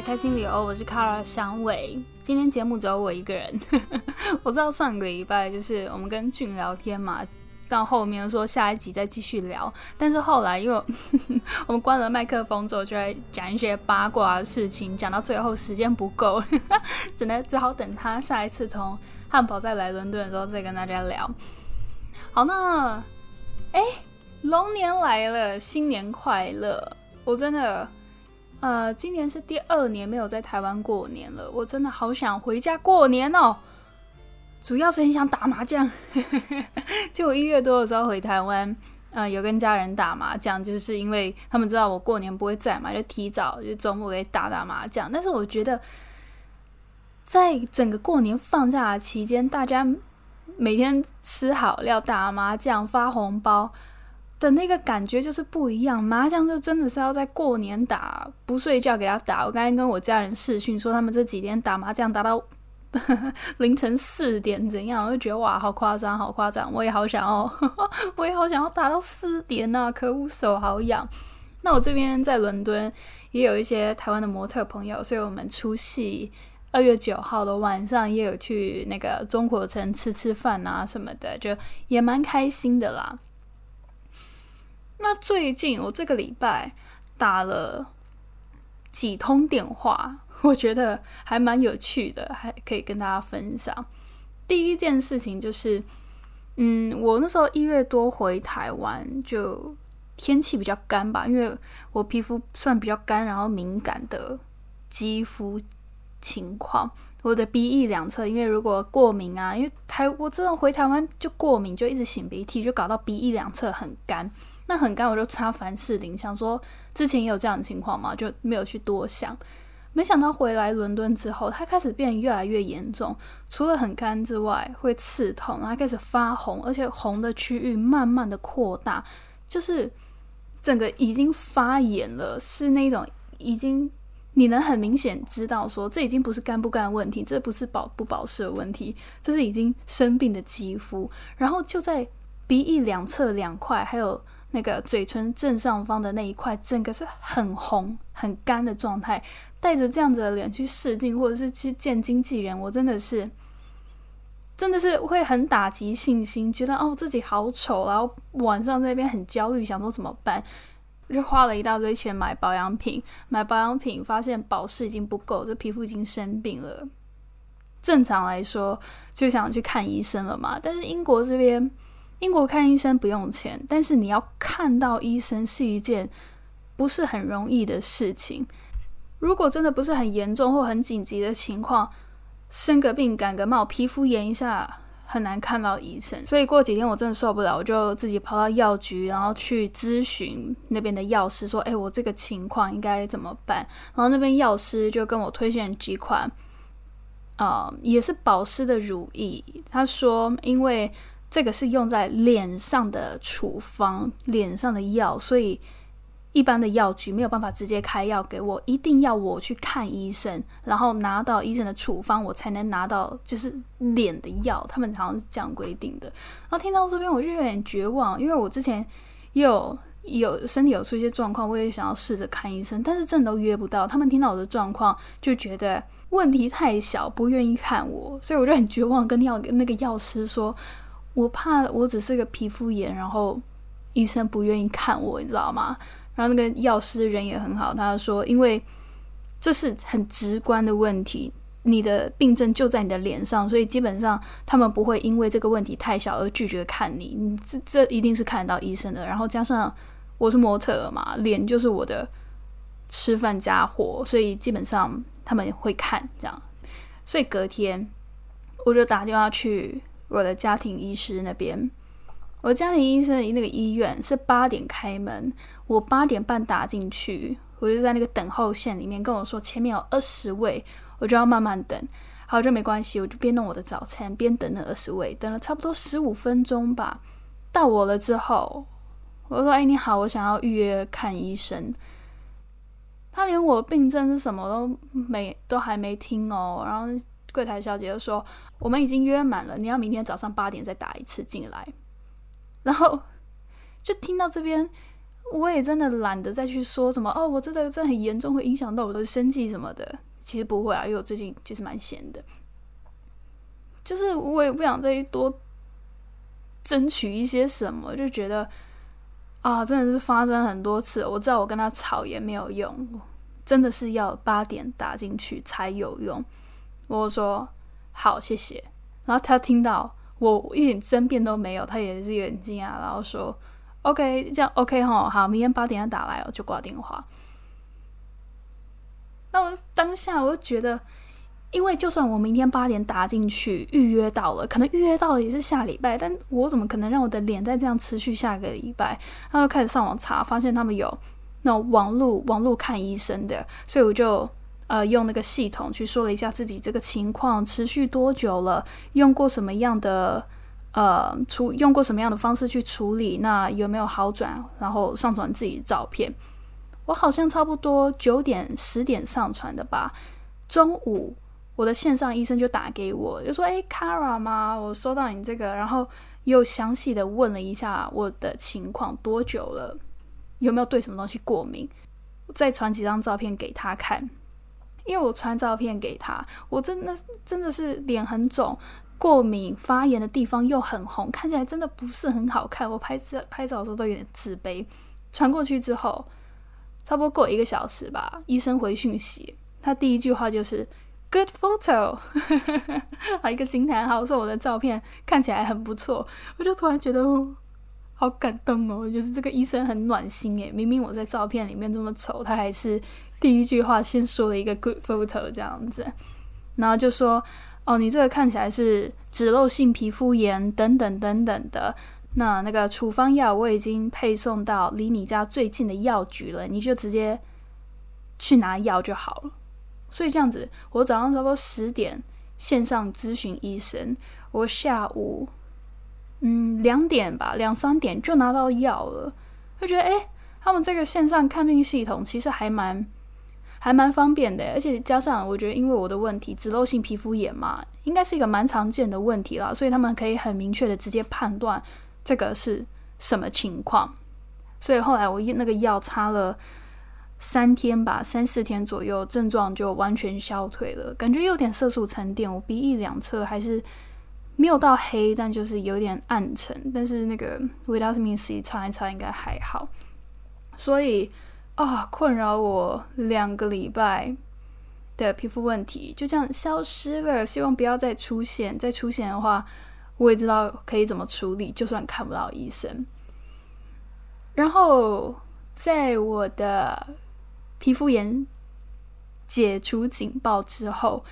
开心旅游，我是卡尔香伟。今天节目只有我一个人。我知道上个礼拜就是我们跟俊聊天嘛，到后面说下一集再继续聊，但是后来因为 我们关了麦克风之后，就在讲一些八卦的事情，讲到最后时间不够，只能只好等他下一次从汉堡再来伦敦的时候再跟大家聊。好，那哎，龙年来了，新年快乐！我真的。呃，今年是第二年没有在台湾过年了，我真的好想回家过年哦。主要是很想打麻将，就我一月多的时候回台湾，呃，有跟家人打麻将，就是因为他们知道我过年不会在嘛，就提早就周末给打打麻将。但是我觉得，在整个过年放假期间，大家每天吃好料、打麻将、发红包。的那个感觉就是不一样，麻将就真的是要在过年打，不睡觉给他打。我刚才跟我家人视讯说，他们这几天打麻将打到 凌晨四点怎样，我就觉得哇，好夸张，好夸张！我也好想要，我也好想要打到四点呐，可恶，手好痒。那我这边在伦敦也有一些台湾的模特朋友，所以我们除夕二月九号的晚上也有去那个中国城吃吃饭啊什么的，就也蛮开心的啦。那最近我这个礼拜打了几通电话，我觉得还蛮有趣的，还可以跟大家分享。第一件事情就是，嗯，我那时候一月多回台湾，就天气比较干吧，因为我皮肤算比较干，然后敏感的肌肤情况，我的鼻翼两侧，因为如果过敏啊，因为台我这种回台湾就过敏，就一直擤鼻涕，就搞到鼻翼两侧很干。那很干，我就擦凡士林，想说之前也有这样的情况嘛，就没有去多想。没想到回来伦敦之后，它开始变得越来越严重。除了很干之外，会刺痛，然后开始发红，而且红的区域慢慢的扩大，就是整个已经发炎了，是那种已经你能很明显知道说，这已经不是干不干的问题，这不是保不保湿的问题，这是已经生病的肌肤。然后就在鼻翼两侧两块，还有。那个嘴唇正上方的那一块，整个是很红、很干的状态。带着这样子的脸去试镜，或者是去见经纪人，我真的是，真的是会很打击信心，觉得哦自己好丑，然后晚上在那边很焦虑，想说怎么办？就花了一大堆钱买保养品，买保养品发现保湿已经不够，这皮肤已经生病了。正常来说就想去看医生了嘛，但是英国这边。英国看医生不用钱，但是你要看到医生是一件不是很容易的事情。如果真的不是很严重或很紧急的情况，生个病、感个冒、皮肤炎一下，很难看到医生。所以过几天我真的受不了，我就自己跑到药局，然后去咨询那边的药师，说：“哎，我这个情况应该怎么办？”然后那边药师就跟我推荐几款，呃，也是保湿的乳液。他说，因为这个是用在脸上的处方，脸上的药，所以一般的药局没有办法直接开药给我，一定要我去看医生，然后拿到医生的处方，我才能拿到就是脸的药。他们好像是这样规定的。然后听到这边我就有点绝望，因为我之前也有有身体有出一些状况，我也想要试着看医生，但是真的都约不到。他们听到我的状况就觉得问题太小，不愿意看我，所以我就很绝望，跟药那个药师说。我怕我只是个皮肤炎，然后医生不愿意看我，你知道吗？然后那个药师人也很好，他说，因为这是很直观的问题，你的病症就在你的脸上，所以基本上他们不会因为这个问题太小而拒绝看你。你这这一定是看得到医生的。然后加上我是模特嘛，脸就是我的吃饭家伙，所以基本上他们会看这样。所以隔天我就打电话去。我的家庭医师那边，我家庭医生那个医院是八点开门，我八点半打进去，我就在那个等候线里面跟我说前面有二十位，我就要慢慢等。好，就没关系，我就边弄我的早餐边等那二十位，等了差不多十五分钟吧。到我了之后，我说：“哎，你好，我想要预约看医生。”他连我病症是什么都没，都还没听哦，然后。柜台小姐就说：“我们已经约满了，你要明天早上八点再打一次进来。”然后就听到这边，我也真的懒得再去说什么哦，我真的这很严重，会影响到我的生计什么的。其实不会啊，因为我最近其实蛮闲的，就是我也不想再多争取一些什么，就觉得啊，真的是发生很多次，我知道我跟他吵也没有用，真的是要八点打进去才有用。我说好，谢谢。然后他听到我一点争辩都没有，他也是有点惊讶，然后说 OK，这样 OK 哈，好，明天八点要打来哦，就挂电话。那我当下我就觉得，因为就算我明天八点打进去预约到了，可能预约到了也是下礼拜，但我怎么可能让我的脸再这样持续下个礼拜？然后开始上网查，发现他们有那种网络网络看医生的，所以我就呃用那个系统去说了一下自己这个情况持续多久了，用过什么样的呃处用过什么样的方式去处理，那有没有好转？然后上传自己的照片。我好像差不多九点十点上传的吧。中午我的线上医生就打给我，就说：“哎，Kara 吗？我收到你这个，然后又详细的问了一下我的情况，多久了，有没有对什么东西过敏，再传几张照片给他看。因为我传照片给他，我真的真的是脸很肿，过敏发炎的地方又很红，看起来真的不是很好看。我拍照拍照的时候都有点自卑。传过去之后。差不多过一个小时吧，医生回讯息，他第一句话就是 “good photo”，好一个惊叹号，说我的照片看起来很不错，我就突然觉得好感动哦，就是这个医生很暖心诶，明明我在照片里面这么丑，他还是第一句话先说了一个 “good photo” 这样子，然后就说哦，你这个看起来是脂漏性皮肤炎等等等等的。那那个处方药我已经配送到离你家最近的药局了，你就直接去拿药就好了。所以这样子，我早上差不多十点线上咨询医生，我下午嗯两点吧，两三点就拿到药了。就觉得诶，他们这个线上看病系统其实还蛮还蛮方便的，而且加上我觉得，因为我的问题脂漏性皮肤炎嘛，应该是一个蛮常见的问题啦，所以他们可以很明确的直接判断。这个是什么情况？所以后来我那个药擦了三天吧，三四天左右，症状就完全消退了，感觉有点色素沉淀。我鼻翼两侧还是没有到黑，但就是有点暗沉。但是那个维他命 C 擦一擦应该还好。所以啊，困扰我两个礼拜的皮肤问题就这样消失了。希望不要再出现，再出现的话。我也知道可以怎么处理，就算看不到医生。然后在我的皮肤炎解除警报之后，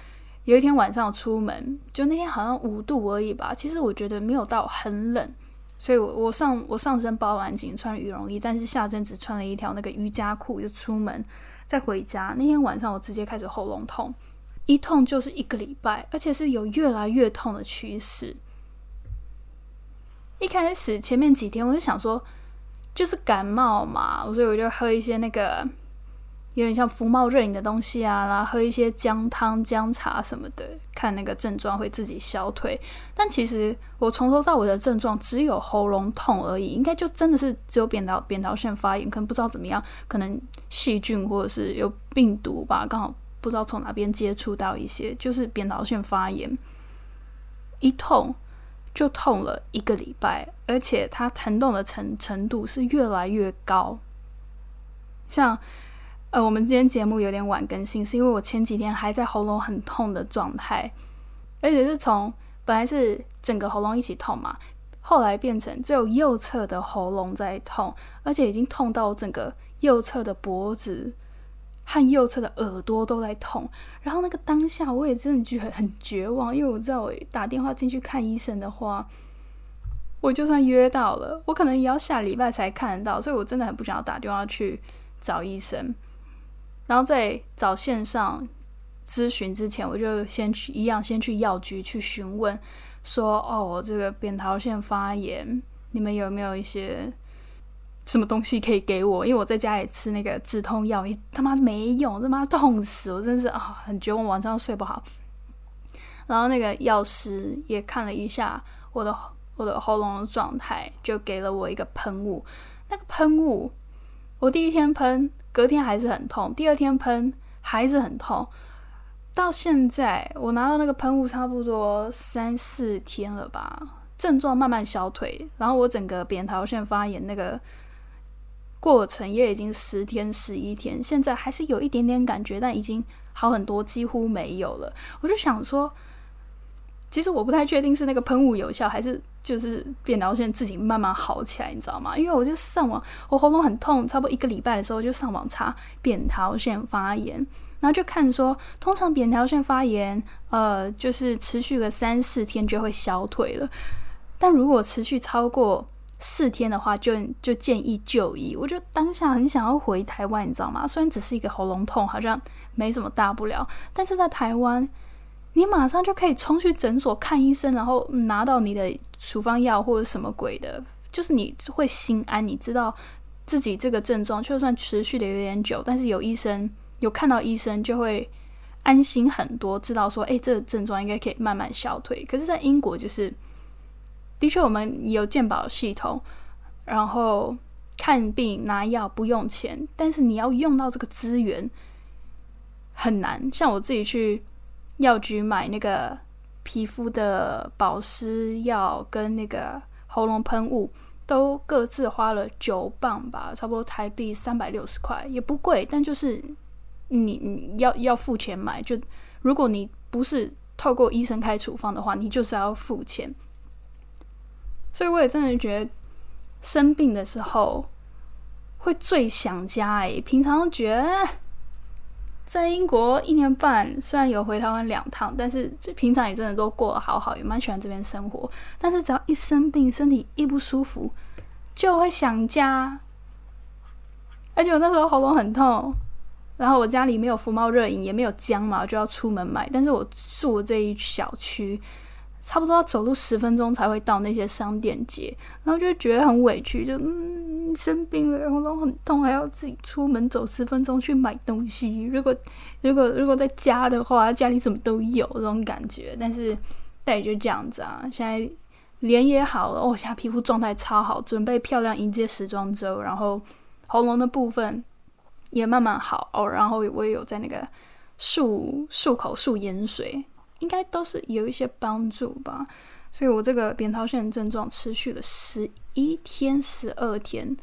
有一天晚上出门，就那天好像五度而已吧。其实我觉得没有到很冷，所以我我上我上身包完紧，穿羽绒衣，但是下身只穿了一条那个瑜伽裤就出门。再回家那天晚上，我直接开始喉咙痛，一痛就是一个礼拜，而且是有越来越痛的趋势。一开始前面几天我就想说，就是感冒嘛，所以我就喝一些那个有点像福茂润饮的东西啊，然后喝一些姜汤、姜茶什么的，看那个症状会自己消退。但其实我从头到尾的症状只有喉咙痛而已，应该就真的是只有扁桃扁桃腺发炎，可能不知道怎么样，可能细菌或者是有病毒吧，刚好不知道从哪边接触到一些，就是扁桃腺发炎，一痛。就痛了一个礼拜，而且它疼痛的程程度是越来越高。像呃，我们今天节目有点晚更新，是因为我前几天还在喉咙很痛的状态，而且是从本来是整个喉咙一起痛嘛，后来变成只有右侧的喉咙在痛，而且已经痛到整个右侧的脖子。和右侧的耳朵都在痛，然后那个当下我也真的觉得很绝望，因为我知道我打电话进去看医生的话，我就算约到了，我可能也要下礼拜才看得到，所以我真的很不想要打电话去找医生。然后在找线上咨询之前，我就先去一样先去药局去询问，说哦，我这个扁桃腺发炎，你们有没有一些？什么东西可以给我？因为我在家里吃那个止痛药，一他妈没用，他妈痛死我，真是啊，很绝望，晚上睡不好。然后那个药师也看了一下我的我的喉咙的状态，就给了我一个喷雾。那个喷雾我第一天喷，隔天还是很痛；第二天喷还是很痛。到现在，我拿到那个喷雾差不多三四天了吧，症状慢慢消退，然后我整个扁桃腺发炎那个过程也已经十天十一天，现在还是有一点点感觉，但已经好很多，几乎没有了。我就想说。其实我不太确定是那个喷雾有效，还是就是扁桃腺自己慢慢好起来，你知道吗？因为我就上网，我喉咙很痛，差不多一个礼拜的时候就上网查扁桃腺发炎，然后就看说，通常扁桃腺发炎，呃，就是持续个三四天就会消退了，但如果持续超过四天的话，就就建议就医。我就当下很想要回台湾，你知道吗？虽然只是一个喉咙痛，好像没什么大不了，但是在台湾。你马上就可以冲去诊所看医生，然后拿到你的处方药或者什么鬼的，就是你会心安，你知道自己这个症状就算持续的有点久，但是有医生有看到医生就会安心很多，知道说，哎，这个症状应该可以慢慢消退。可是，在英国就是，的确我们有健保系统，然后看病拿药不用钱，但是你要用到这个资源很难。像我自己去。药局买那个皮肤的保湿药跟那个喉咙喷雾，都各自花了九磅吧，差不多台币三百六十块，也不贵，但就是你你要要付钱买，就如果你不是透过医生开处方的话，你就是要付钱。所以我也真的觉得生病的时候会最想家诶，平常觉得。在英国一年半，虽然有回台湾两趟，但是就平常也真的都过得好好，也蛮喜欢这边生活。但是只要一生病，身体一不舒服，就会想家。而且我那时候喉咙很痛，然后我家里没有福猫热饮，也没有姜嘛，就要出门买。但是我住这一小区。差不多要走路十分钟才会到那些商店街，然后就觉得很委屈，就嗯生病了，喉咙很痛，还要自己出门走十分钟去买东西。如果如果如果在家的话，家里什么都有这种感觉。但是但也就这样子啊，现在脸也好了，哦，现在皮肤状态超好，准备漂亮迎接时装周，然后喉咙的部分也慢慢好哦，然后我也有在那个漱漱口漱盐水。应该都是有一些帮助吧，所以我这个扁桃腺症状持续了十一天、十二天，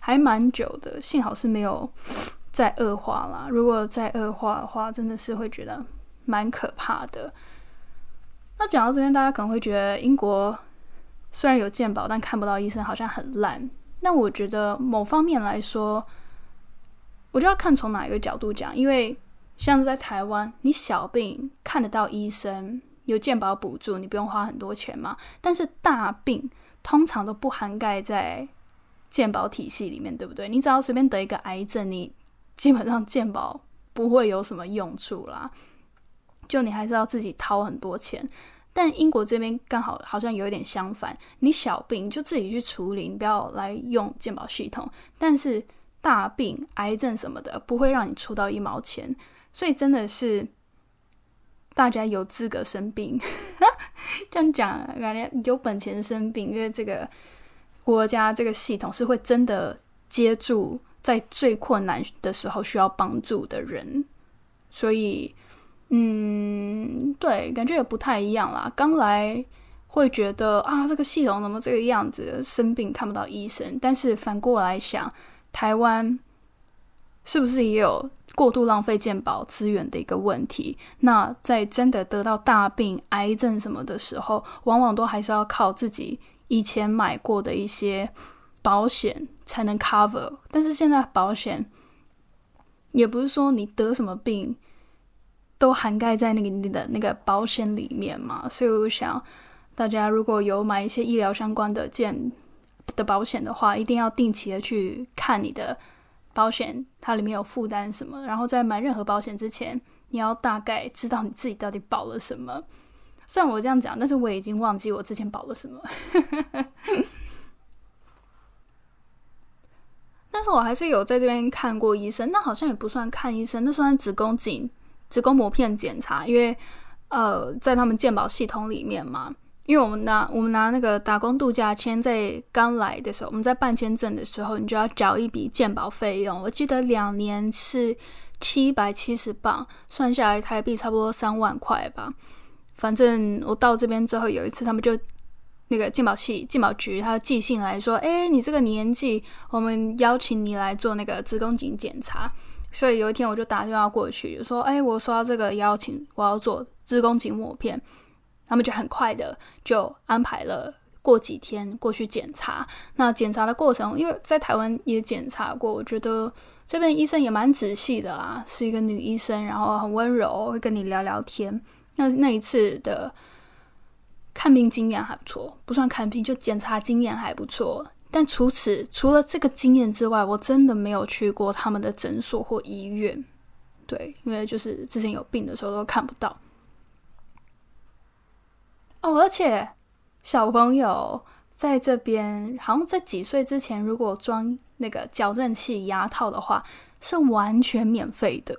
还蛮久的。幸好是没有再恶化啦。如果再恶化的话，真的是会觉得蛮可怕的。那讲到这边，大家可能会觉得英国虽然有健保，但看不到医生好像很烂。那我觉得某方面来说，我就要看从哪一个角度讲，因为。像是在台湾，你小病看得到医生，有健保补助，你不用花很多钱嘛。但是大病通常都不涵盖在健保体系里面，对不对？你只要随便得一个癌症，你基本上健保不会有什么用处啦。就你还是要自己掏很多钱。但英国这边刚好好像有一点相反，你小病就自己去处理，你不要来用健保系统。但是大病、癌症什么的，不会让你出到一毛钱。所以真的是大家有资格生病，这样讲感觉有本钱生病，因为这个国家这个系统是会真的接住在最困难的时候需要帮助的人，所以嗯，对，感觉也不太一样啦。刚来会觉得啊，这个系统怎么这个样子，生病看不到医生，但是反过来想，台湾是不是也有？过度浪费健保资源的一个问题。那在真的得到大病、癌症什么的时候，往往都还是要靠自己以前买过的一些保险才能 cover。但是现在保险也不是说你得什么病都涵盖在那个你的那个保险里面嘛。所以我想，大家如果有买一些医疗相关的健的保险的话，一定要定期的去看你的。保险它里面有负担什么？然后在买任何保险之前，你要大概知道你自己到底保了什么。虽然我这样讲，但是我已经忘记我之前保了什么。但是我还是有在这边看过医生，那好像也不算看医生，那算子宫颈、子宫膜片检查，因为呃，在他们健保系统里面嘛。因为我们拿我们拿那个打工度假签，在刚来的时候，我们在办签证的时候，你就要缴一笔鉴保费用。我记得两年是七百七十磅，算下来台币差不多三万块吧。反正我到这边之后，有一次他们就那个鉴保系鉴保局，他寄信来说：“哎，你这个年纪，我们邀请你来做那个子宫颈检查。”所以有一天我就打电话过去，说：“哎，我收到这个邀请，我要做子宫颈抹片。”他们就很快的就安排了过几天过去检查。那检查的过程，因为在台湾也检查过，我觉得这边医生也蛮仔细的啦，是一个女医生，然后很温柔，会跟你聊聊天。那那一次的看病经验还不错，不算看病，就检查经验还不错。但除此除了这个经验之外，我真的没有去过他们的诊所或医院。对，因为就是之前有病的时候都看不到。哦，而且小朋友在这边，好像在几岁之前，如果装那个矫正器牙套的话，是完全免费的。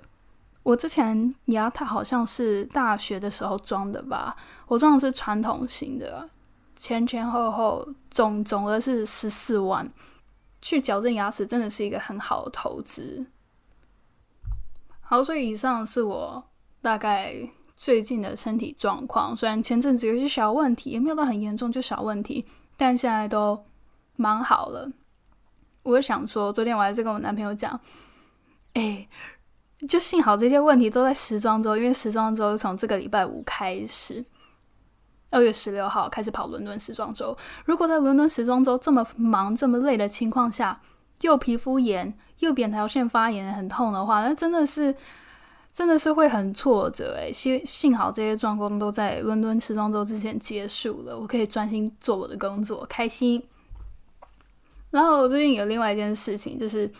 我之前牙套好像是大学的时候装的吧，我装的是传统型的，前前后后总总额是十四万。去矫正牙齿真的是一个很好的投资。好，所以以上是我大概。最近的身体状况，虽然前阵子有些小问题，也没有到很严重，就小问题，但现在都蛮好了。我想说，昨天我还在跟我男朋友讲，哎，就幸好这些问题都在时装周，因为时装周从这个礼拜五开始，二月十六号开始跑伦敦时装周。如果在伦敦时装周这么忙、这么累的情况下，又皮肤炎又扁桃腺发炎很痛的话，那真的是。真的是会很挫折诶，幸幸好这些状况都在伦敦时装周之前结束了，我可以专心做我的工作，开心。然后我最近有另外一件事情，就是，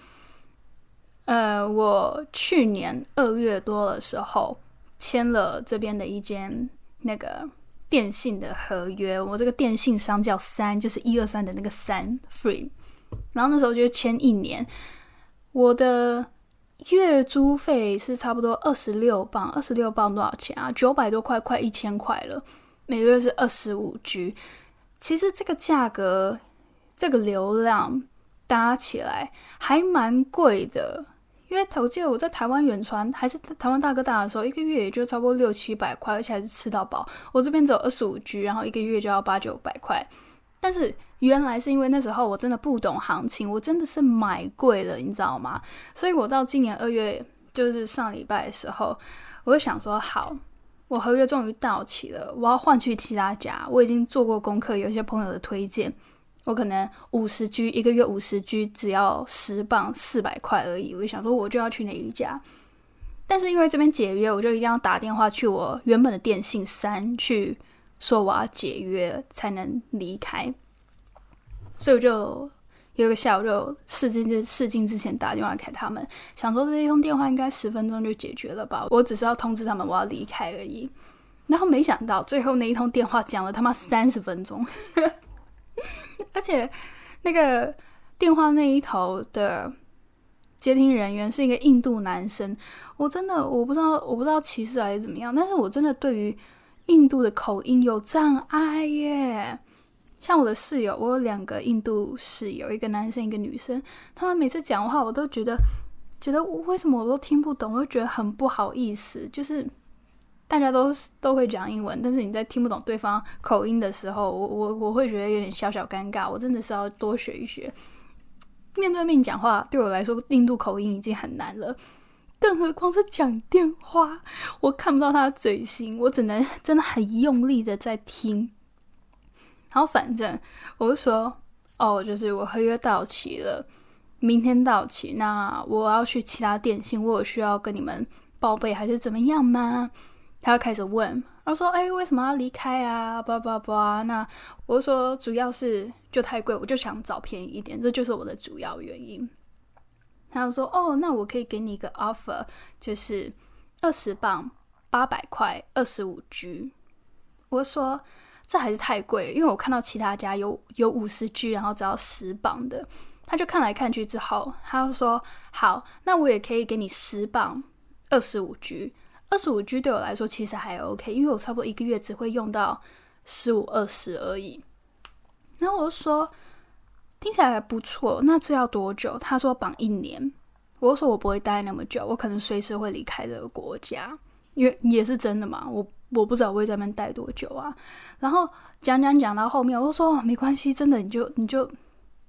呃，我去年二月多的时候签了这边的一间那个电信的合约，我这个电信商叫三，就是一二三的那个三 free，然后那时候就签一年，我的。月租费是差不多二十六磅，二十六磅多少钱啊？九百多块，快一千块了。每个月是二十五 G，其实这个价格，这个流量搭起来还蛮贵的。因为我记得我在台湾远传还是台湾大哥大的时候，一个月也就差不多六七百块，而且还是吃到饱。我这边只有二十五 G，然后一个月就要八九百块。但是原来是因为那时候我真的不懂行情，我真的是买贵了，你知道吗？所以我到今年二月，就是上礼拜的时候，我就想说，好，我合约终于到期了，我要换去其他家。我已经做过功课，有一些朋友的推荐，我可能五十 G 一个月五十 G 只要十磅四百块而已。我就想说，我就要去哪一家？但是因为这边解约，我就一定要打电话去我原本的电信三去。说我要解约才能离开，所以我就有一个下午就试镜之试镜之前打电话给他们，想说这一通电话应该十分钟就解决了吧，我只是要通知他们我要离开而已。然后没想到最后那一通电话讲了他妈三十分钟，而且那个电话那一头的接听人员是一个印度男生，我真的我不知道我不知道歧视还是怎么样，但是我真的对于。印度的口音有障碍耶，像我的室友，我有两个印度室友，一个男生，一个女生。他们每次讲话，我都觉得觉得为什么我都听不懂，我就觉得很不好意思。就是大家都都会讲英文，但是你在听不懂对方口音的时候，我我我会觉得有点小小尴尬。我真的是要多学一学，面对面讲话对我来说，印度口音已经很难了。更何况是讲电话，我看不到他的嘴型，我只能 真的很用力的在听。然后反正我就说，哦，就是我合约到期了，明天到期，那我要去其他电信，我有需要跟你们报备还是怎么样吗？他就开始问，他说，哎，为什么要离开啊？叭叭叭。那我就说，主要是就太贵，我就想找便宜一点，这就是我的主要原因。他就说：“哦，那我可以给你一个 offer，就是二十磅八百块，二十五 G。”我说：“这还是太贵，因为我看到其他家有有五十 G，然后只要十磅的。”他就看来看去之后，他就说：“好，那我也可以给你十磅二十五 G。二十五 G 对我来说其实还 OK，因为我差不多一个月只会用到十五二十而已。然后我就说听起来还不错，那这要多久？他说绑一年。我说我不会待那么久，我可能随时会离开这个国家，因为也是真的嘛。我我不知道我会在那边待多久啊。然后讲讲讲到后面，我就说没关系，真的你就你就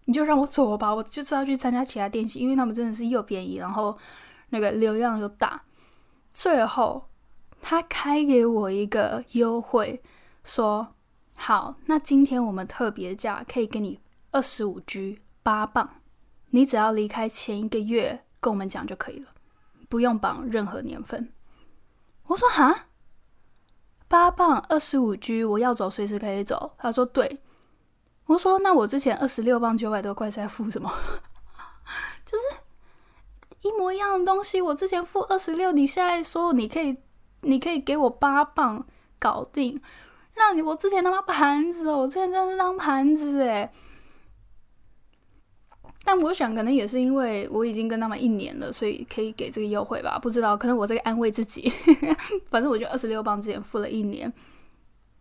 你就让我走吧，我就知道去参加其他电信，因为他们真的是又便宜，然后那个流量又大。最后他开给我一个优惠，说好，那今天我们特别价可以给你二十五 G 八磅，你只要离开前一个月。跟我们讲就可以了，不用绑任何年份。我说哈，八磅二十五 G，我要走随时可以走。他说对。我说那我之前二十六磅九百多块在付什么？就是一模一样的东西，我之前付二十六，你现在说你可以，你可以给我八磅搞定。那你我之前他妈盘子，我之前真是当盘子诶。但我想，可能也是因为我已经跟他们一年了，所以可以给这个优惠吧？不知道，可能我在安慰自己。反正我就二十六磅之前付了一年，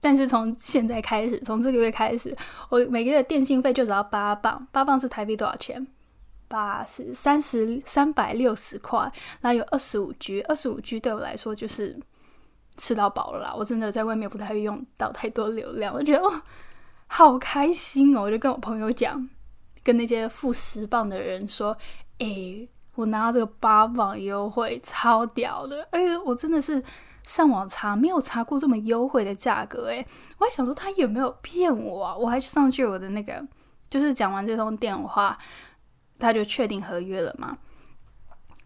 但是从现在开始，从这个月开始，我每个月电信费就只要八磅。八磅是台币多少钱？八十三十三百六十块。然后有二十五 G，二十五 G 对我来说就是吃到饱了啦。我真的在外面不太会用到太多流量，我觉得哦，好开心哦！我就跟我朋友讲。跟那些付十磅的人说：“哎，我拿到这个八磅优惠，超屌的！哎，我真的是上网查，没有查过这么优惠的价格。哎，我还想说他有没有骗我啊？我还去上去我的那个，就是讲完这通电话，他就确定合约了嘛。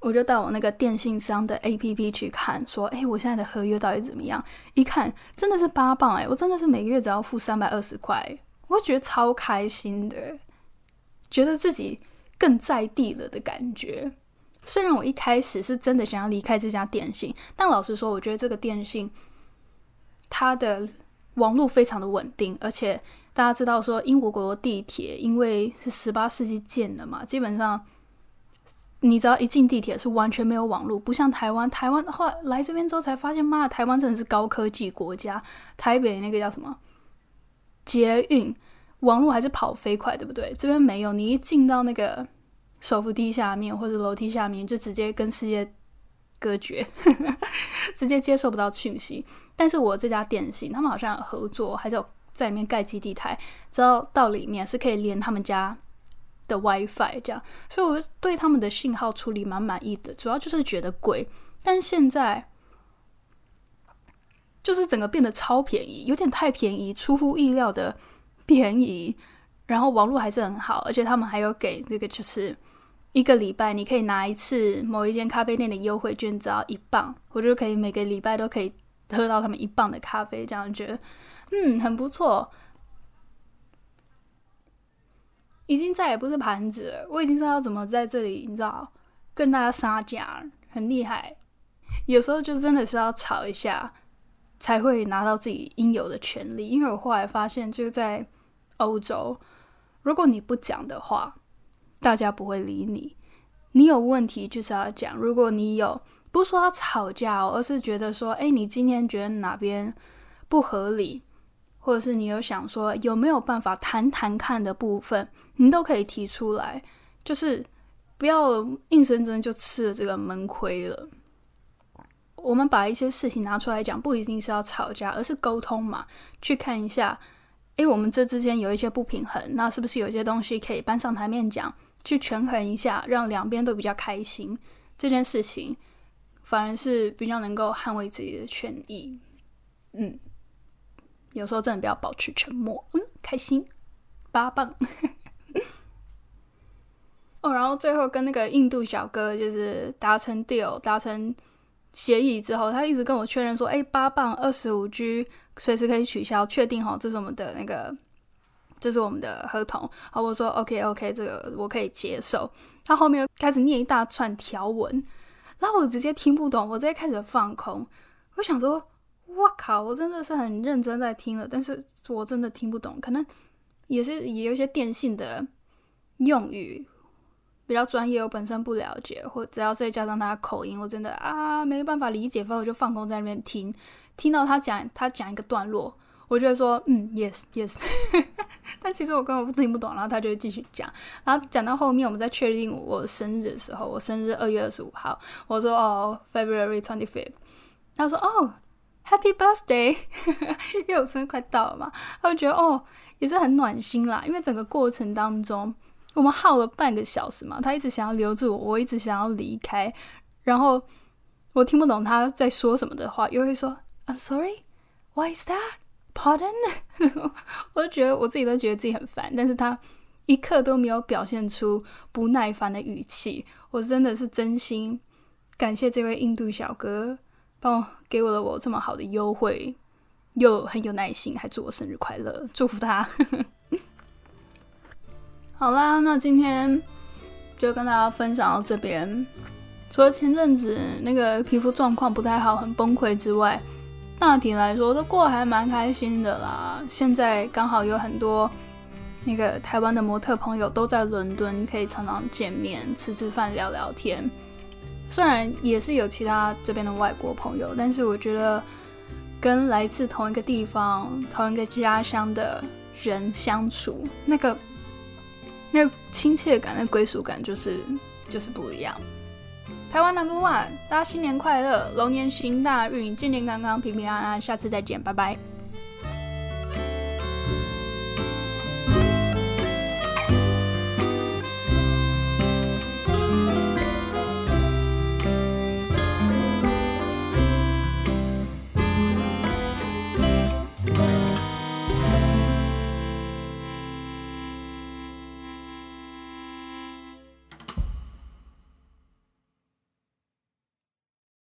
我就到我那个电信商的 APP 去看，说：哎，我现在的合约到底怎么样？一看真的是八磅，哎，我真的是每个月只要付三百二十块，我觉得超开心的。”觉得自己更在地了的感觉。虽然我一开始是真的想要离开这家电信，但老实说，我觉得这个电信它的网络非常的稳定，而且大家知道说英国国地铁因为是十八世纪建的嘛，基本上你只要一进地铁是完全没有网络，不像台湾。台湾后来来这边之后才发现，妈，台湾真的是高科技国家。台北那个叫什么捷运？网络还是跑飞快，对不对？这边没有，你一进到那个手扶梯下面或者楼梯下面，就直接跟世界隔绝，直接接受不到讯息。但是我这家电信，他们好像合作，还是有在里面盖基地台，只要到里面是可以连他们家的 WiFi 这样，所以我对他们的信号处理蛮满意的。主要就是觉得贵，但现在就是整个变得超便宜，有点太便宜，出乎意料的。便宜，然后网络还是很好，而且他们还有给这个，就是一个礼拜你可以拿一次某一间咖啡店的优惠券，只要一磅，我就可以每个礼拜都可以喝到他们一磅的咖啡，这样觉得嗯很不错。已经再也不是盘子了，我已经知道怎么在这里，你知道跟大家杀价，很厉害。有时候就真的是要吵一下，才会拿到自己应有的权利。因为我后来发现，就在欧洲，如果你不讲的话，大家不会理你。你有问题就是要讲。如果你有，不是说要吵架，而是觉得说，哎，你今天觉得哪边不合理，或者是你有想说有没有办法谈谈看的部分，你都可以提出来。就是不要硬生生就吃了这个闷亏了。我们把一些事情拿出来讲，不一定是要吵架，而是沟通嘛，去看一下。因为我们这之间有一些不平衡，那是不是有些东西可以搬上台面讲，去权衡一下，让两边都比较开心？这件事情反而是比较能够捍卫自己的权益。嗯，有时候真的不要保持沉默。嗯，开心，八棒。哦，然后最后跟那个印度小哥就是达成 deal，达成。协议之后，他一直跟我确认说：“哎，八磅二十五 G 随时可以取消，确定好，这是我们的那个，这是我们的合同。”好，我说：“OK OK，这个我可以接受。”他后面开始念一大串条文，然后我直接听不懂，我直接开始放空。我想说：“我靠，我真的是很认真在听了，但是我真的听不懂，可能也是也有一些电信的用语。”比较专业，我本身不了解，或只要再加上他口音，我真的啊没办法理解，所以我就放空在那边听。听到他讲他讲一个段落，我就会说嗯，yes yes，但其实我根本听不懂，然后他就继续讲，然后讲到后面我们在确定我生日的时候，我生日二月二十五号，我说哦，February twenty fifth，他说哦，Happy birthday，因为我生日快到了嘛，他就觉得哦，也是很暖心啦，因为整个过程当中我们耗了半个小时嘛，他一直想要留住我，我一直想要离开，然后我听不懂他在说什么的话，又会说 I'm sorry，Why is that？Pardon，我就觉得我自己都觉得自己很烦，但是他一刻都没有表现出不耐烦的语气。我真的是真心感谢这位印度小哥，帮我给我了我这么好的优惠，又很有耐心，还祝我生日快乐，祝福他。好啦，那今天就跟大家分享到这边。除了前阵子那个皮肤状况不太好，很崩溃之外，大体来说都过得还蛮开心的啦。现在刚好有很多那个台湾的模特朋友都在伦敦，可以常常见面吃吃饭聊聊天。虽然也是有其他这边的外国朋友，但是我觉得跟来自同一个地方、同一个家乡的人相处，那个那亲切感、那归属感，就是就是不一样。台湾 Number One，大家新年快乐，龙年行大运，健健康康，平平安安，下次再见，拜拜。